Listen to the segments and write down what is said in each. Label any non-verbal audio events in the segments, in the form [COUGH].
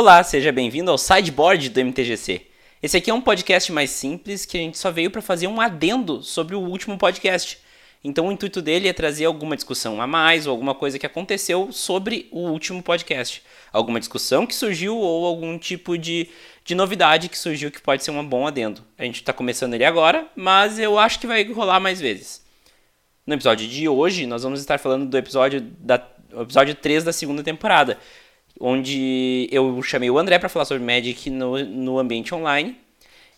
Olá, seja bem-vindo ao Sideboard do MTGC. Esse aqui é um podcast mais simples que a gente só veio para fazer um adendo sobre o último podcast. Então o intuito dele é trazer alguma discussão a mais ou alguma coisa que aconteceu sobre o último podcast. Alguma discussão que surgiu ou algum tipo de, de novidade que surgiu que pode ser um bom adendo. A gente está começando ele agora, mas eu acho que vai rolar mais vezes. No episódio de hoje, nós vamos estar falando do episódio, da, episódio 3 da segunda temporada, onde eu chamei o André para falar sobre Magic no, no ambiente online.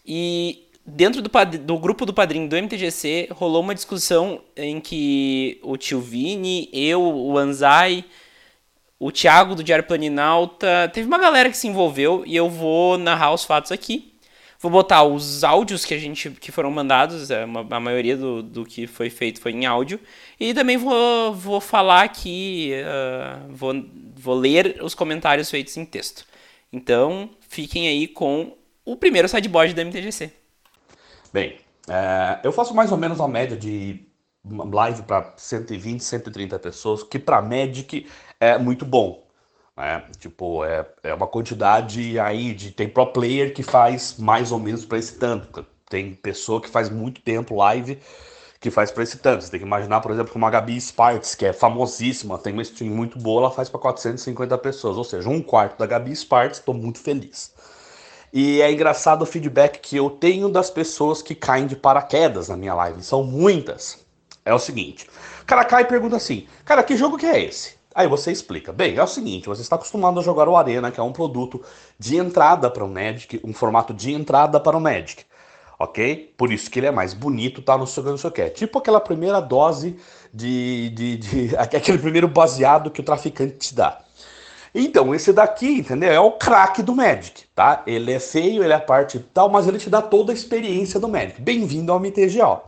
E dentro do, do, grupo do padrinho do MTGC rolou uma discussão em que o tio Vini, eu, o Anzai, o Thiago do Diário Planinalta, teve uma galera que se envolveu e eu vou narrar os fatos aqui. Vou botar os áudios que a gente que foram mandados, é, a maioria do, do que foi feito foi em áudio. E também vou, vou falar aqui, uh, vou, vou ler os comentários feitos em texto. Então, fiquem aí com o primeiro sideboard da MTGC. Bem, é, eu faço mais ou menos uma média de live para 120, 130 pessoas, que para Magic é muito bom. Né? Tipo, é, é uma quantidade aí de. Tem pro player que faz mais ou menos para esse tanto. Tem pessoa que faz muito tempo live que faz para esse tanto. Você tem que imaginar, por exemplo, uma Gabi Sparks, que é famosíssima, tem uma stream muito boa, ela faz para 450 pessoas. Ou seja, um quarto da Gabi Sparks, estou muito feliz. E é engraçado o feedback que eu tenho das pessoas que caem de paraquedas na minha live. São muitas. É o seguinte: o cara cai e pergunta assim, cara, que jogo que é esse? Aí você explica. Bem, é o seguinte, você está acostumado a jogar o Arena, que é um produto de entrada para o Magic, um formato de entrada para o Magic. Ok? Por isso que ele é mais bonito, tá no seu não sei o que. É tipo aquela primeira dose de, de, de. [LAUGHS] aquele primeiro baseado que o traficante te dá. Então, esse daqui, entendeu? É o craque do Magic, tá? Ele é feio, ele é a parte tal, mas ele te dá toda a experiência do Magic. Bem-vindo ao MTGO.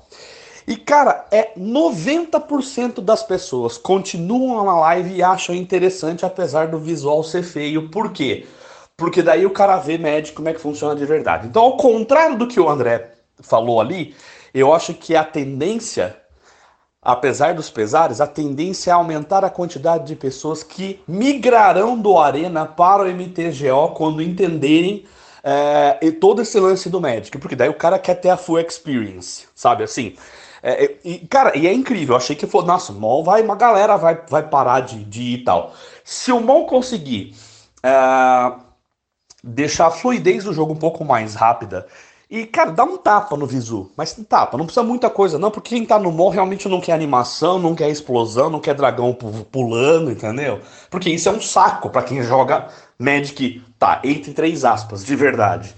E, cara, é 90% das pessoas continuam na live e acham interessante, apesar do visual ser feio. Por quê? Porque daí o cara vê Magic como é que funciona de verdade. Então, ao contrário do que o André falou ali, eu acho que a tendência Apesar dos pesares, a tendência é aumentar a quantidade de pessoas que migrarão do Arena para o MTGO quando entenderem é, todo esse lance do Magic, porque daí o cara quer ter a full experience, sabe assim? É, e, cara, e é incrível, eu achei que foi, nossa, o MOL vai, uma galera vai, vai parar de, de ir e tal. Se o MOL conseguir é, deixar a fluidez do jogo um pouco mais rápida e, cara, dá um tapa no visu. Mas tapa, não precisa muita coisa, não, porque quem tá no mall realmente não quer animação, não quer explosão, não quer dragão pulando, entendeu? Porque isso é um saco para quem joga Magic, tá, entre três aspas, de verdade,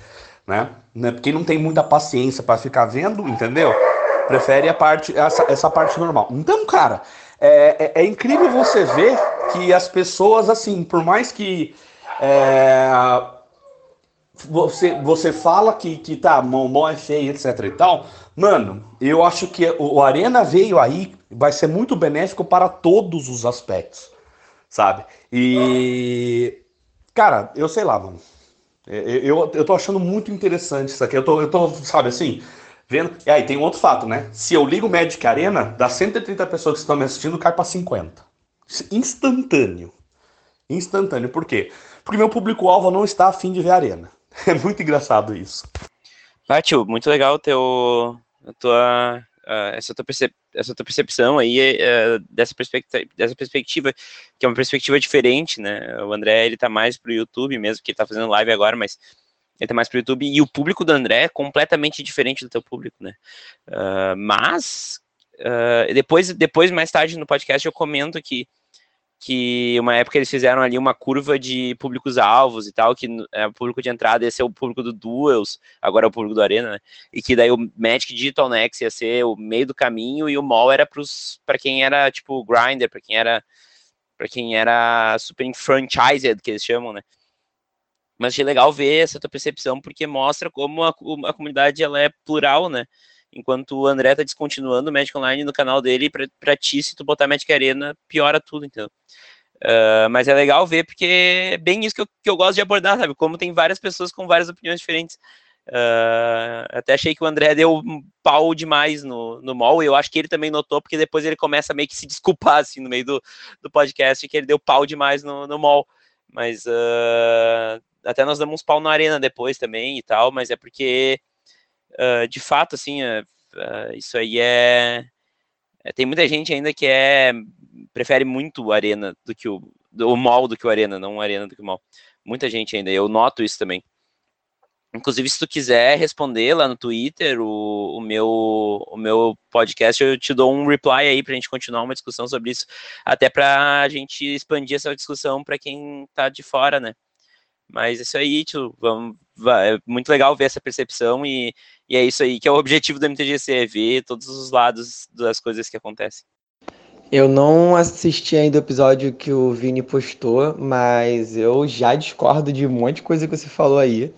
né? né? Quem não tem muita paciência para ficar vendo, entendeu? Prefere a parte, essa, essa parte normal. Então, cara, é, é, é incrível você ver que as pessoas, assim, por mais que. É, você, você fala que, que tá, mão é feio, etc e tal. Mano, eu acho que o Arena veio aí, vai ser muito benéfico para todos os aspectos, sabe? E. Cara, eu sei lá, mano. Eu, eu, eu tô achando muito interessante isso aqui. Eu tô, eu tô, sabe assim, vendo. E aí tem um outro fato, né? Se eu ligo o Magic Arena, das 130 pessoas que estão me assistindo, cai para 50. Instantâneo. Instantâneo. Por quê? Porque meu público-alvo não está afim de ver Arena. [LAUGHS] É muito engraçado isso. Pátio, muito legal teu, a tua, essa, tua percep essa tua percepção aí é, dessa, perspectiva, dessa perspectiva, que é uma perspectiva diferente, né? O André, ele tá mais pro YouTube mesmo, que ele tá fazendo live agora, mas tá mais pro YouTube, e o público do André é completamente diferente do teu público, né? Uh, mas, uh, depois, depois, mais tarde no podcast, eu comento que que uma época eles fizeram ali uma curva de públicos-alvos e tal, que é o público de entrada ia ser o público do Duels, agora é o público do Arena, né? E que daí o Magic Digital Next ia ser o meio do caminho e o Mall era para quem era tipo grinder, para quem era para quem era super enfranchised, que eles chamam, né? Mas achei legal ver essa tua percepção, porque mostra como a, a comunidade ela é plural, né? enquanto o André tá descontinuando o Magic Online no canal dele, pra, pra ti, se tu botar Magic Arena, piora tudo, então. Uh, mas é legal ver, porque é bem isso que eu, que eu gosto de abordar, sabe? Como tem várias pessoas com várias opiniões diferentes. Uh, até achei que o André deu um pau demais no, no mall, e eu acho que ele também notou, porque depois ele começa meio que se desculpar, assim, no meio do, do podcast, que ele deu pau demais no, no mall. Mas uh, até nós damos uns pau na arena depois também e tal, mas é porque, uh, de fato, assim, uh, isso aí é, é, Tem muita gente ainda que é prefere muito arena do que o, o mall do que o arena, não arena do que o mall. Muita gente ainda, eu noto isso também. Inclusive, se tu quiser responder lá no Twitter, o, o, meu, o meu podcast, eu te dou um reply aí para a gente continuar uma discussão sobre isso, até para a gente expandir essa discussão para quem está de fora, né? Mas isso aí, tio, vamos, é muito legal ver essa percepção e, e é isso aí que é o objetivo do MTGC, é ver todos os lados das coisas que acontecem. Eu não assisti ainda o episódio que o Vini postou, mas eu já discordo de um monte de coisa que você falou aí.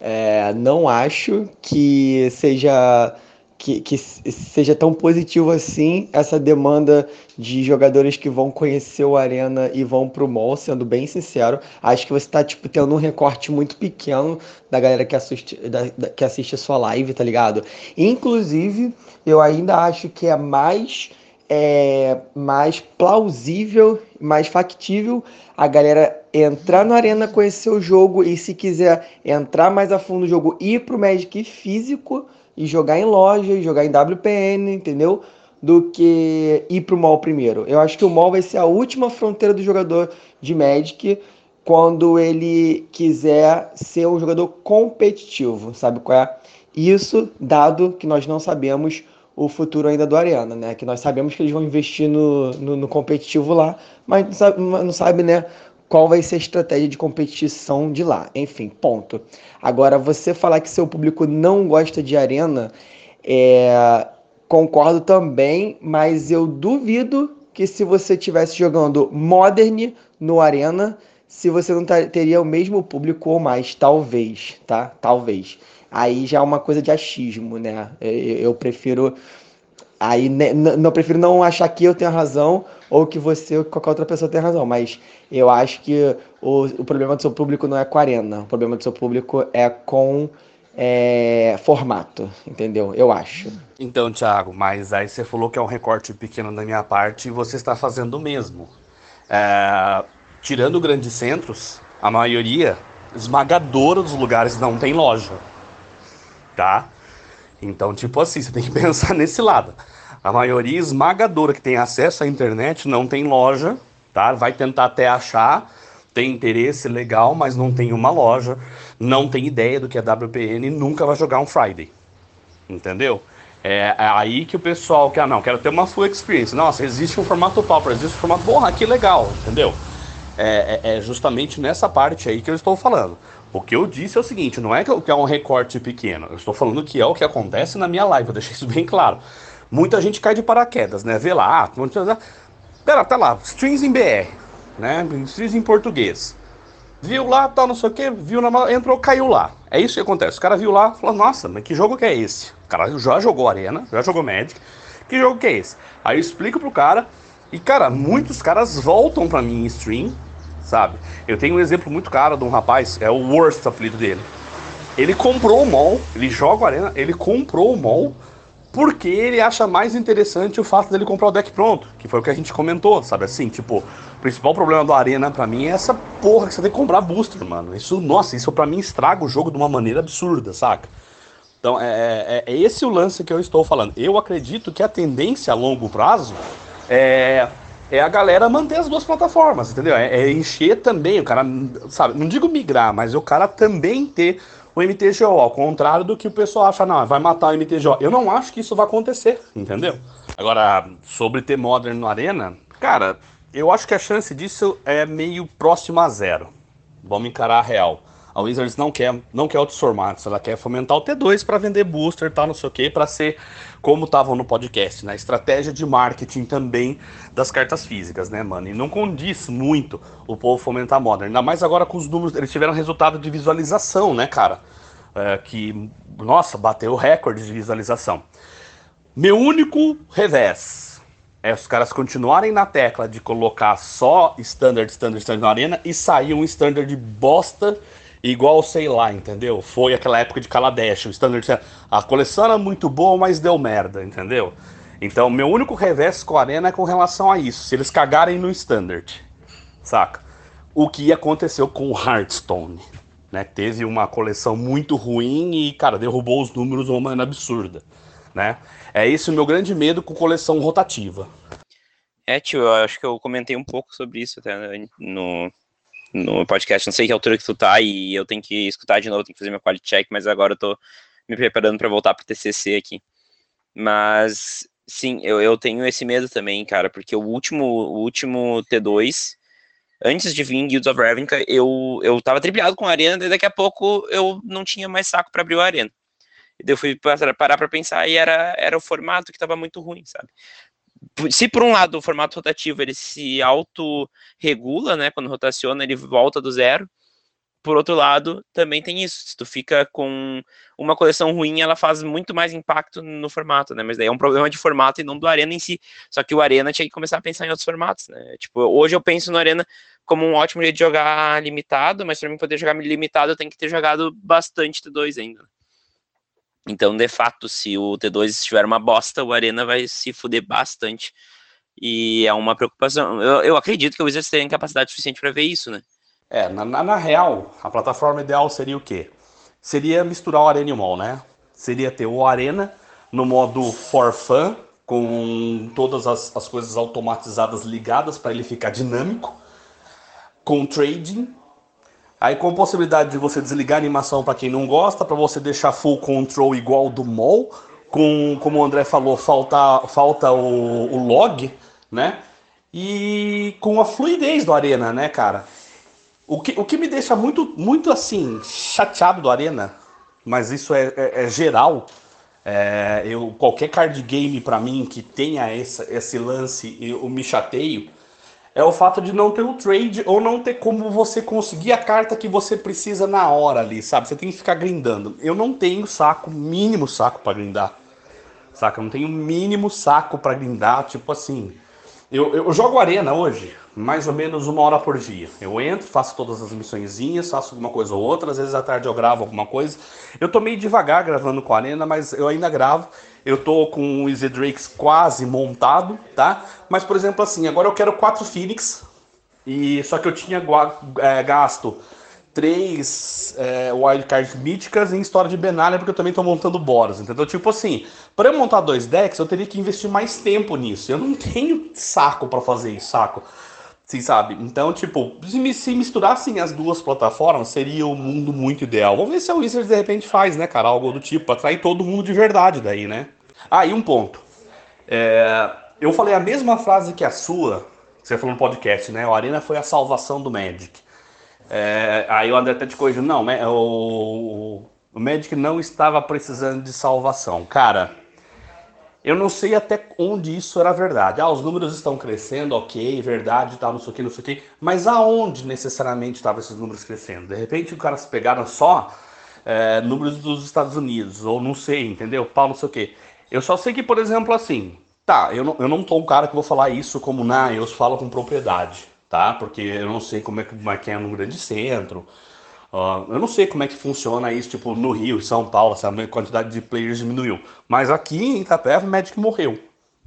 É, não acho que seja que, que, seja tão positivo assim essa demanda de jogadores que vão conhecer o Arena e vão pro mall, sendo bem sincero. Acho que você tá, tipo, tendo um recorte muito pequeno da galera que assiste, da, da, que assiste a sua live, tá ligado? Inclusive, eu ainda acho que é mais é mais plausível, mais factível a galera entrar na arena, conhecer o jogo e se quiser entrar mais a fundo no jogo, ir pro Magic físico e jogar em loja, e jogar em WPN, entendeu? Do que ir pro mall primeiro. Eu acho que o mall vai ser a última fronteira do jogador de Magic quando ele quiser ser um jogador competitivo, sabe qual é? Isso dado que nós não sabemos o futuro ainda do Arena, né? Que nós sabemos que eles vão investir no, no, no competitivo lá, mas não sabe, não sabe, né? Qual vai ser a estratégia de competição de lá. Enfim, ponto. Agora, você falar que seu público não gosta de Arena, é, concordo também, mas eu duvido que se você estivesse jogando Modern no Arena, se você não teria o mesmo público ou mais, talvez, tá? Talvez aí já é uma coisa de achismo, né? Eu prefiro aí né, não prefiro não achar que eu tenho razão ou que você ou que qualquer outra pessoa tem razão, mas eu acho que o, o problema do seu público não é com a arena, o problema do seu público é com é, formato, entendeu? Eu acho. Então, Thiago, mas aí você falou que é um recorte pequeno da minha parte e você está fazendo o mesmo. É, tirando grandes centros, a maioria esmagadora dos lugares não tem loja tá? Então, tipo assim, você tem que [LAUGHS] pensar nesse lado. A maioria esmagadora que tem acesso à internet não tem loja, tá? Vai tentar até achar, tem interesse legal, mas não tem uma loja, não tem ideia do que é WPN, nunca vai jogar um Friday. Entendeu? É, é aí que o pessoal quer, ah, não, quero ter uma full experience. Nossa, existe um formato pauper, existe um formato, porra, que legal, entendeu? É, é, é justamente nessa parte aí que eu estou falando. O que eu disse é o seguinte, não é que é um recorte pequeno, eu estou falando que é o que acontece na minha live, eu deixei isso bem claro. Muita gente cai de paraquedas, né? Vê lá, ah, pera, tá lá, strings em BR, né? Strings em português. Viu lá, tal, não sei o que, viu na entrou, caiu lá. É isso que acontece. O cara viu lá, falou, nossa, mas que jogo que é esse? O cara já jogou Arena, já jogou Magic. Que jogo que é esse? Aí eu explico pro cara, e cara, muitos caras voltam pra mim em stream sabe? Eu tenho um exemplo muito caro de um rapaz, é o worst apelido dele. Ele comprou o mall, ele joga arena, ele comprou o mall porque ele acha mais interessante o fato dele comprar o deck pronto, que foi o que a gente comentou, sabe assim? Tipo, o principal problema do Arena para mim é essa porra que você tem que comprar booster, mano. Isso, nossa, isso para mim estraga o jogo de uma maneira absurda, saca? Então, é, é, é esse o lance que eu estou falando. Eu acredito que a tendência a longo prazo é é a galera manter as duas plataformas, entendeu? É, é, encher também, o cara, sabe, não digo migrar, mas o cara também ter o MTGO, ao contrário do que o pessoal acha, não, vai matar o MTGO. Eu não acho que isso vai acontecer, entendeu? Agora, sobre ter Modern no Arena, cara, eu acho que a chance disso é meio próximo a zero. Vamos encarar a real. A Wizards não quer, não quer outros formatos, ela quer fomentar o T2 para vender booster, tal, não sei o que, para ser como estavam no podcast, né? Estratégia de marketing também das cartas físicas, né, mano? E não condiz muito o povo fomentar Modern, ainda mais agora com os números, eles tiveram resultado de visualização, né, cara? É, que, nossa, bateu recorde de visualização. Meu único revés é os caras continuarem na tecla de colocar só standard, standard, standard na arena e sair um standard bosta Igual, sei lá, entendeu? Foi aquela época de Kaladesh, o Standard. A coleção era muito boa, mas deu merda, entendeu? Então, meu único revés com a Arena é com relação a isso. Se eles cagarem no Standard, saca? O que aconteceu com o Hearthstone. né? Teve uma coleção muito ruim e, cara, derrubou os números de uma maneira absurda, né? É esse o meu grande medo com coleção rotativa. É, tio, eu acho que eu comentei um pouco sobre isso até no, no podcast. Não sei que altura que tu tá e eu tenho que escutar de novo, tenho que fazer meu quality check, mas agora eu tô me preparando para voltar pro TCC aqui. Mas, sim, eu, eu tenho esse medo também, cara, porque o último, o último T2 antes de vir Guilds of Ravnica, eu, eu tava tripliado com a arena, e daqui a pouco eu não tinha mais saco para abrir a arena. E eu fui parar para pensar e era, era o formato que tava muito ruim, sabe? Se por um lado o formato rotativo ele se auto-regula, né? Quando rotaciona, ele volta do zero por outro lado, também tem isso. Se tu fica com uma coleção ruim, ela faz muito mais impacto no formato, né? Mas daí é um problema de formato e não do Arena em si. Só que o Arena tinha que começar a pensar em outros formatos, né? Tipo, hoje eu penso no Arena como um ótimo jeito de jogar limitado, mas para mim poder jogar limitado eu tenho que ter jogado bastante T2 ainda. Então, de fato, se o T2 estiver uma bosta, o Arena vai se fuder bastante. E é uma preocupação. Eu, eu acredito que o Wizards tem capacidade suficiente para ver isso, né? É, na, na, na, real, a plataforma ideal seria o quê? Seria misturar o Arena e o Mall, né? Seria ter o Arena no modo for fun, com todas as, as coisas automatizadas ligadas para ele ficar dinâmico, com trading, aí com possibilidade de você desligar a animação para quem não gosta, para você deixar full control igual do Mall, com, como o André falou, falta, falta o, o log, né? E com a fluidez do Arena, né, cara? O que, o que me deixa muito, muito assim, chateado do Arena, mas isso é, é, é geral. É, eu, qualquer card game para mim que tenha essa, esse lance, eu me chateio, é o fato de não ter o trade ou não ter como você conseguir a carta que você precisa na hora ali, sabe? Você tem que ficar grindando. Eu não tenho saco, mínimo saco para grindar. Saca? Eu não tenho mínimo saco para grindar, tipo assim. Eu, eu jogo arena hoje, mais ou menos uma hora por dia. Eu entro, faço todas as missõezinhas, faço alguma coisa ou outra, às vezes à tarde eu gravo alguma coisa. Eu tô meio devagar gravando com a arena, mas eu ainda gravo. Eu tô com o Easy Drakes quase montado, tá? Mas, por exemplo, assim, agora eu quero quatro Phoenix, e só que eu tinha é, gasto três é, wildcards míticas em história de Benalha, porque eu também tô montando Boros, entendeu? Tipo assim, para eu montar dois decks, eu teria que investir mais tempo nisso. Eu não [LAUGHS] tenho saco para fazer isso, saco? Sim, sabe? Então, tipo, se misturassem as duas plataformas, seria o um mundo muito ideal. Vamos ver se a Wizards de repente faz, né, cara? Algo do tipo, atrair todo mundo de verdade daí, né? Ah, e um ponto. É, eu falei a mesma frase que a sua, que você falou no podcast, né? O Arena foi a salvação do Magic. É, aí o André até te corrigiu, não, o, o Magic não estava precisando de salvação. Cara, eu não sei até onde isso era verdade. Ah, os números estão crescendo, ok, verdade, tal, não sei o que, não sei o que. Mas aonde necessariamente estavam esses números crescendo? De repente, os caras pegaram só é, números dos Estados Unidos, ou não sei, entendeu? Pau, não sei o que. Eu só sei que, por exemplo, assim, tá, eu não, eu não tô um cara que vou falar isso como, na, eu falo com propriedade, tá? Porque eu não sei como é que, como é, que é no grande centro, Uh, eu não sei como é que funciona isso, tipo, no Rio, São Paulo, se a quantidade de players diminuiu. Mas aqui em Itapeva, o Magic morreu.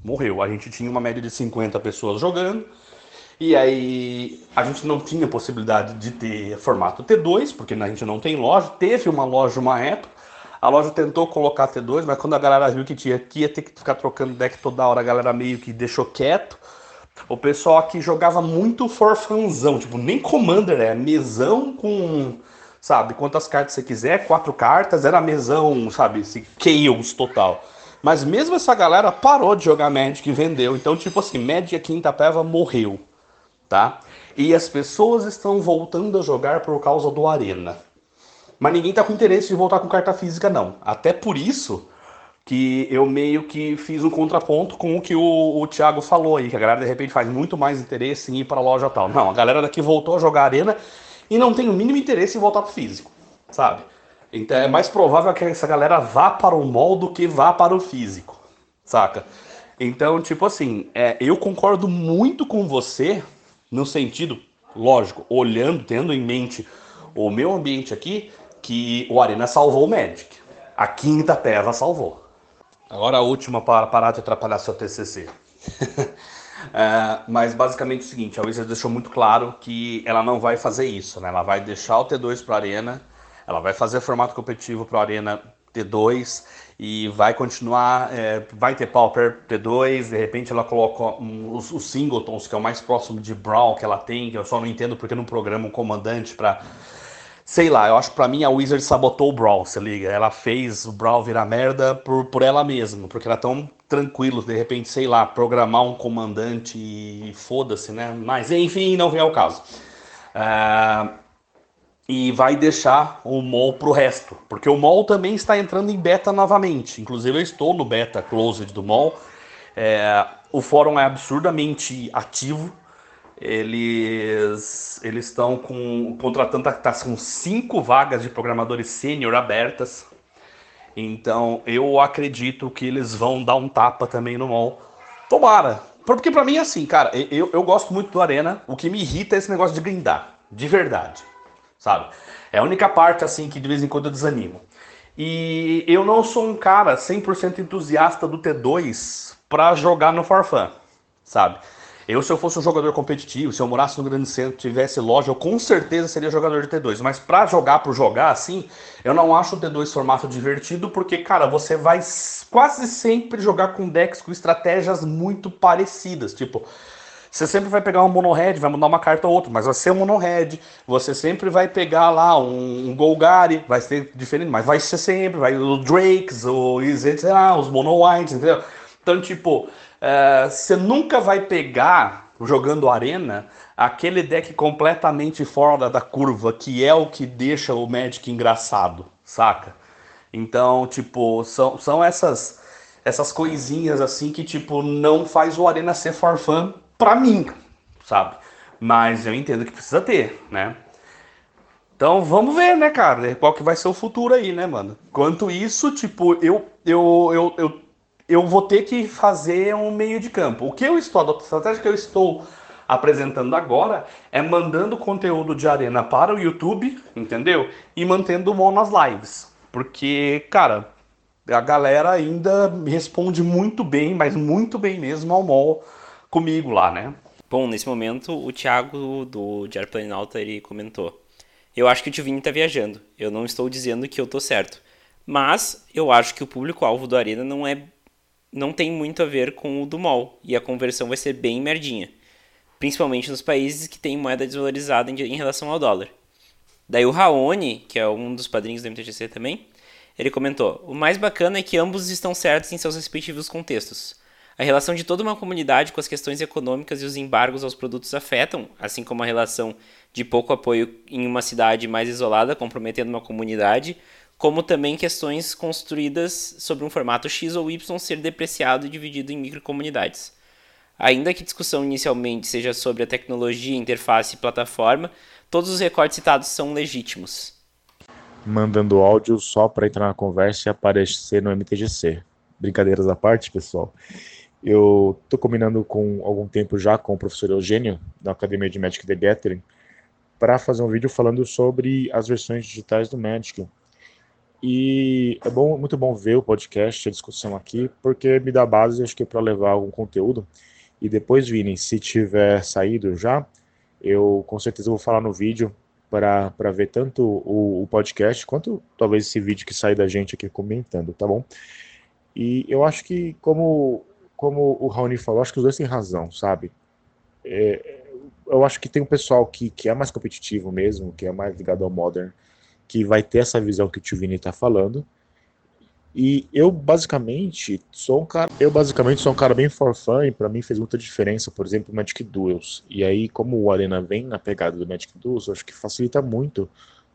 Morreu. A gente tinha uma média de 50 pessoas jogando. E aí a gente não tinha possibilidade de ter formato T2, porque a gente não tem loja. Teve uma loja uma época. A loja tentou colocar T2, mas quando a galera viu que tinha que ia ter que ficar trocando deck toda hora, a galera meio que deixou quieto. O pessoal aqui jogava muito forfanzão, tipo, nem Commander, é mesão com sabe? Quantas cartas você quiser, quatro cartas, era mesão, sabe? Esse chaos total. Mas mesmo essa galera parou de jogar Magic e vendeu. Então, tipo assim, Magic aqui em Itapeva morreu, tá? E as pessoas estão voltando a jogar por causa do Arena. Mas ninguém tá com interesse de voltar com carta física, não. Até por isso que eu meio que fiz um contraponto com o que o, o Thiago falou aí, que a galera de repente faz muito mais interesse em ir para loja tal. Não, a galera daqui voltou a jogar Arena e não tem o mínimo interesse em voltar pro físico, sabe? Então é mais provável que essa galera vá para o mall do que vá para o físico, saca? Então, tipo assim, é, eu concordo muito com você no sentido, lógico, olhando, tendo em mente o meu ambiente aqui, que o Arena salvou o Magic. A quinta Itapeva salvou. Agora a última para parar de atrapalhar seu TCC. [LAUGHS] É, mas basicamente é o seguinte, a Wizards deixou muito claro que ela não vai fazer isso, né? Ela vai deixar o T2 para Arena ela vai fazer formato competitivo para Arena T2 e vai continuar, é, vai ter Pauper T2, de repente ela coloca um, os, os, singletons, que é o mais próximo de Brawl que ela tem, que eu só não entendo porque não programa um comandante para Sei lá, eu acho que pra mim a Wizard sabotou o Brawl, se liga. Ela fez o Brawl virar merda por, por ela mesma, porque era tão tranquilo, de repente, sei lá, programar um comandante e foda-se, né? Mas enfim, não vem ao caso. Uh, e vai deixar o MOL pro resto, porque o MOL também está entrando em beta novamente. Inclusive, eu estou no beta closed do MOL. É, o fórum é absurdamente ativo eles eles estão com contratando tá, tá com cinco vagas de programadores sênior abertas. Então eu acredito que eles vão dar um tapa também no mall. Tomara. Porque para mim é assim, cara, eu, eu gosto muito do Arena. O que me irrita é esse negócio de grindar. De verdade. Sabe? É a única parte assim que de vez em quando eu desanimo. E eu não sou um cara 100% entusiasta do T2 para jogar no Farfan, sabe? Eu, se eu fosse um jogador competitivo, se eu morasse no grande centro, tivesse loja, eu com certeza seria jogador de T2. Mas para jogar por jogar assim, eu não acho o T2 formato divertido, porque, cara, você vai quase sempre jogar com decks com estratégias muito parecidas. Tipo, você sempre vai pegar um mono-red, vai mudar uma carta ou outra, mas vai ser um mono-red. Você sempre vai pegar lá um, um Golgari, vai ser diferente, mas vai ser sempre, vai o Drakes, o, sei lá, os mono-whites, entendeu? Então, tipo, é, você nunca vai pegar, jogando Arena, aquele deck completamente fora da curva, que é o que deixa o Magic engraçado, saca? Então, tipo, são, são essas essas coisinhas assim que, tipo, não faz o Arena ser for fun pra mim, sabe? Mas eu entendo que precisa ter, né? Então vamos ver, né, cara? Qual que vai ser o futuro aí, né, mano? Quanto isso, tipo, eu, eu, eu, eu eu vou ter que fazer um meio de campo. O que eu estou, a estratégia que eu estou apresentando agora é mandando conteúdo de arena para o YouTube, entendeu? E mantendo o nas lives. Porque, cara, a galera ainda responde muito bem, mas muito bem mesmo ao MOL comigo lá, né? Bom, nesse momento o Thiago do Diário Planalta ele comentou. Eu acho que o Tio Vini tá viajando. Eu não estou dizendo que eu tô certo. Mas eu acho que o público-alvo do Arena não é não tem muito a ver com o do MOL, e a conversão vai ser bem merdinha, principalmente nos países que têm moeda desvalorizada em relação ao dólar. Daí o Raoni, que é um dos padrinhos do MTGC também, ele comentou: O mais bacana é que ambos estão certos em seus respectivos contextos. A relação de toda uma comunidade com as questões econômicas e os embargos aos produtos afetam, assim como a relação de pouco apoio em uma cidade mais isolada, comprometendo uma comunidade, como também questões construídas sobre um formato X ou Y ser depreciado e dividido em microcomunidades. Ainda que a discussão inicialmente seja sobre a tecnologia, interface e plataforma, todos os recortes citados são legítimos. Mandando áudio só para entrar na conversa e aparecer no MTGC. Brincadeiras à parte, pessoal. Eu estou combinando com algum tempo já com o professor Eugênio, da Academia de Magic The Gathering, para fazer um vídeo falando sobre as versões digitais do Magic e é bom, muito bom ver o podcast, a discussão aqui, porque me dá base, acho que, para levar algum conteúdo. E depois, Vini, se tiver saído já, eu com certeza vou falar no vídeo para ver tanto o, o, podcast quanto talvez esse vídeo que sai da gente aqui comentando, tá bom? E eu acho que, como, como o Raoni falou, acho que os dois têm razão, sabe? É, eu acho que tem um pessoal que, que é mais competitivo mesmo, que é mais ligado ao Modern, que vai ter essa visão que o tio Vini está falando. E eu basicamente sou um cara, eu basicamente sou um cara bem for e para mim fez muita diferença, por exemplo, o Magic Duels. E aí como o Arena vem na pegada do Magic Duels, eu acho que facilita muito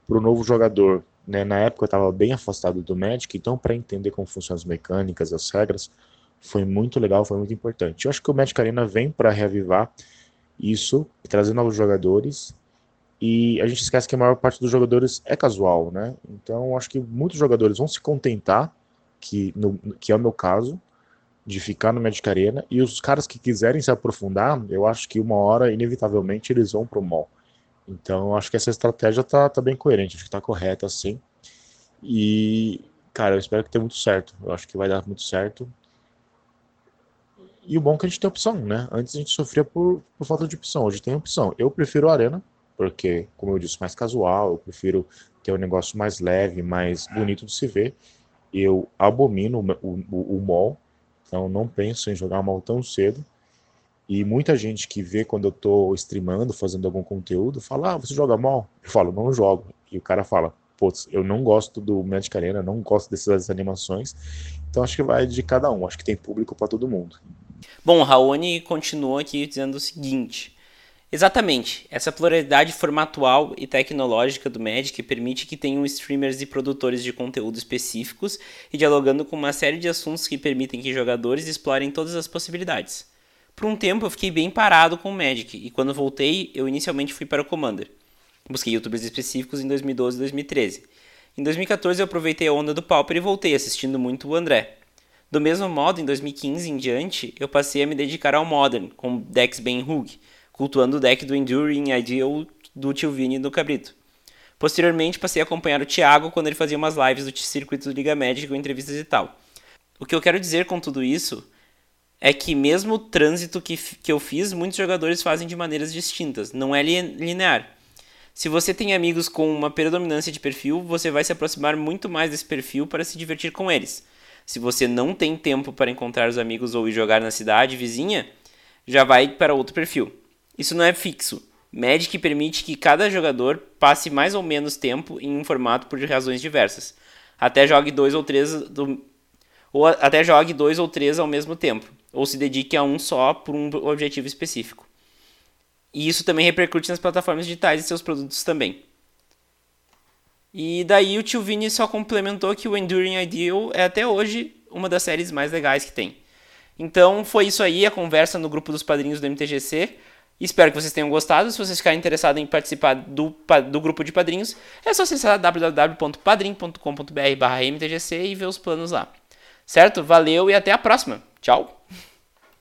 para o novo jogador. Né? Na época eu estava bem afastado do Magic, então para entender como funcionam as mecânicas, as regras, foi muito legal, foi muito importante. Eu acho que o Magic Arena vem para reavivar isso, trazer novos jogadores e a gente esquece que a maior parte dos jogadores é casual, né? Então acho que muitos jogadores vão se contentar, que, no, que é o meu caso, de ficar no Magic Arena. E os caras que quiserem se aprofundar, eu acho que uma hora, inevitavelmente, eles vão pro mall. Então acho que essa estratégia tá, tá bem coerente, acho que tá correta assim. E, cara, eu espero que tenha muito certo. Eu acho que vai dar muito certo. E o bom é que a gente tem opção, né? Antes a gente sofria por, por falta de opção, hoje tem opção. Eu prefiro a Arena, porque, como eu disse, mais casual, eu prefiro é um negócio mais leve, mais bonito de se ver. Eu abomino o, o, o mall, então não penso em jogar mal tão cedo. E muita gente que vê quando eu tô streamando, fazendo algum conteúdo, fala: Ah, você joga mal? Eu falo: Não jogo. E o cara fala: Putz, eu não gosto do Magic Arena, não gosto dessas animações. Então acho que vai de cada um, acho que tem público para todo mundo. Bom, Raoni continua aqui dizendo o seguinte: Exatamente, essa pluralidade formatual e tecnológica do Magic permite que tenham streamers e produtores de conteúdo específicos e dialogando com uma série de assuntos que permitem que jogadores explorem todas as possibilidades. Por um tempo eu fiquei bem parado com o Magic, e quando voltei, eu inicialmente fui para o Commander. Busquei youtubers específicos em 2012 e 2013. Em 2014 eu aproveitei a onda do Pauper e voltei assistindo muito o André. Do mesmo modo, em 2015 em diante, eu passei a me dedicar ao Modern, com decks bem Hug, cultuando o deck do Enduring Ideal do Tio Vini do Cabrito. Posteriormente, passei a acompanhar o Thiago quando ele fazia umas lives do circuito do Liga Magic com entrevistas e tal. O que eu quero dizer com tudo isso é que mesmo o trânsito que, que eu fiz, muitos jogadores fazem de maneiras distintas, não é linear. Se você tem amigos com uma predominância de perfil, você vai se aproximar muito mais desse perfil para se divertir com eles. Se você não tem tempo para encontrar os amigos ou ir jogar na cidade vizinha, já vai para outro perfil. Isso não é fixo. Magic permite que cada jogador passe mais ou menos tempo em um formato por razões diversas. Até jogue dois ou três do, ou até jogue dois ou três ao mesmo tempo ou se dedique a um só por um objetivo específico. E isso também repercute nas plataformas digitais e seus produtos também. E daí o tio Vini só complementou que o Enduring Ideal é até hoje uma das séries mais legais que tem. Então foi isso aí, a conversa no grupo dos padrinhos do MTGC. Espero que vocês tenham gostado. Se vocês ficarem interessados em participar do, do grupo de padrinhos, é só acessar www.padrim.com.br mtgc e ver os planos lá. Certo? Valeu e até a próxima. Tchau!